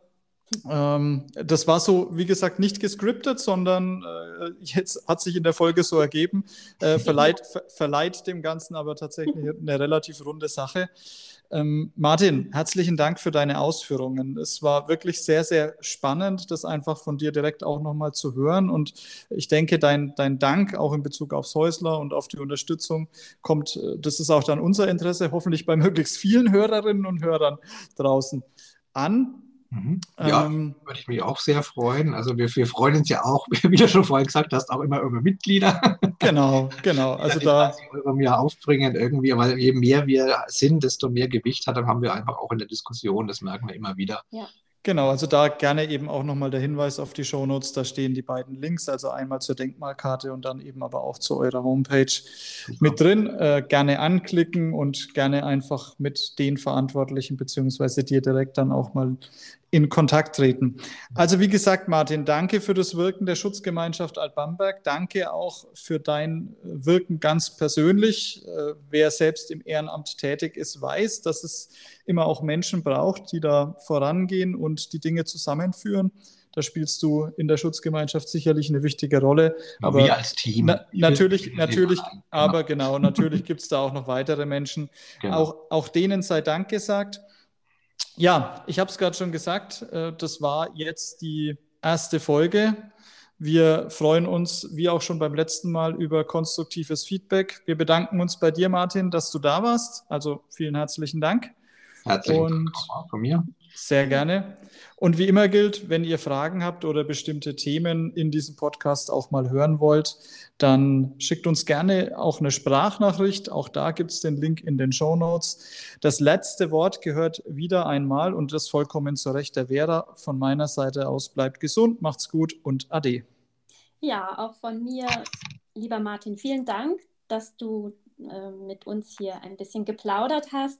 Ähm, das war so, wie gesagt, nicht gescriptet, sondern äh, jetzt hat sich in der Folge so ergeben. Äh, verleiht, [laughs] ver verleiht dem Ganzen aber tatsächlich eine relativ runde Sache. Ähm, Martin, herzlichen Dank für deine Ausführungen. Es war wirklich sehr, sehr spannend, das einfach von dir direkt auch nochmal zu hören. Und ich denke, dein, dein Dank auch in Bezug aufs Häusler und auf die Unterstützung kommt, äh, das ist auch dann unser Interesse, hoffentlich bei möglichst vielen Hörerinnen und Hörern draußen an. Mhm. Ja, ähm, würde ich mich auch sehr freuen. Also wir, wir freuen uns ja auch, [laughs] wie du schon vorhin gesagt hast, auch immer über Mitglieder. [laughs] Genau, genau. Also da Euro im Jahr aufbringen irgendwie, weil je mehr wir sind, desto mehr Gewicht hat, dann haben wir einfach auch in der Diskussion, das merken wir immer wieder. Ja. Genau, also da gerne eben auch nochmal der Hinweis auf die Shownotes. Da stehen die beiden Links, also einmal zur Denkmalkarte und dann eben aber auch zu eurer Homepage Super. mit drin. Äh, gerne anklicken und gerne einfach mit den Verantwortlichen beziehungsweise dir direkt dann auch mal in Kontakt treten. Also wie gesagt, Martin, danke für das Wirken der Schutzgemeinschaft Alt-Bamberg. Danke auch für dein Wirken ganz persönlich. Äh, wer selbst im Ehrenamt tätig ist, weiß, dass es immer auch Menschen braucht, die da vorangehen und die Dinge zusammenführen. Da spielst du in der Schutzgemeinschaft sicherlich eine wichtige Rolle. Aber wir als Team. Na, natürlich, natürlich, genau. aber genau, natürlich gibt es da auch noch weitere Menschen. Genau. Auch, auch denen sei Dank gesagt. Ja, ich habe es gerade schon gesagt, äh, das war jetzt die erste Folge. Wir freuen uns, wie auch schon beim letzten Mal, über konstruktives Feedback. Wir bedanken uns bei dir, Martin, dass du da warst. Also vielen herzlichen Dank. Herzlichen Dank von mir. Sehr gerne. Und wie immer gilt, wenn ihr Fragen habt oder bestimmte Themen in diesem Podcast auch mal hören wollt, dann schickt uns gerne auch eine Sprachnachricht. Auch da gibt es den Link in den Show Notes. Das letzte Wort gehört wieder einmal und das vollkommen zu Recht der Vera. Von meiner Seite aus bleibt gesund, macht's gut und ade. Ja, auch von mir, lieber Martin, vielen Dank, dass du äh, mit uns hier ein bisschen geplaudert hast.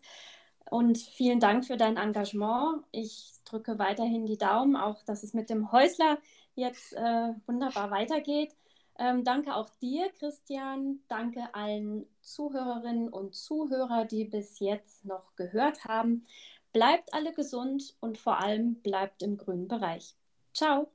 Und vielen Dank für dein Engagement. Ich drücke weiterhin die Daumen, auch dass es mit dem Häusler jetzt äh, wunderbar weitergeht. Ähm, danke auch dir, Christian. Danke allen Zuhörerinnen und Zuhörer, die bis jetzt noch gehört haben. Bleibt alle gesund und vor allem bleibt im grünen Bereich. Ciao.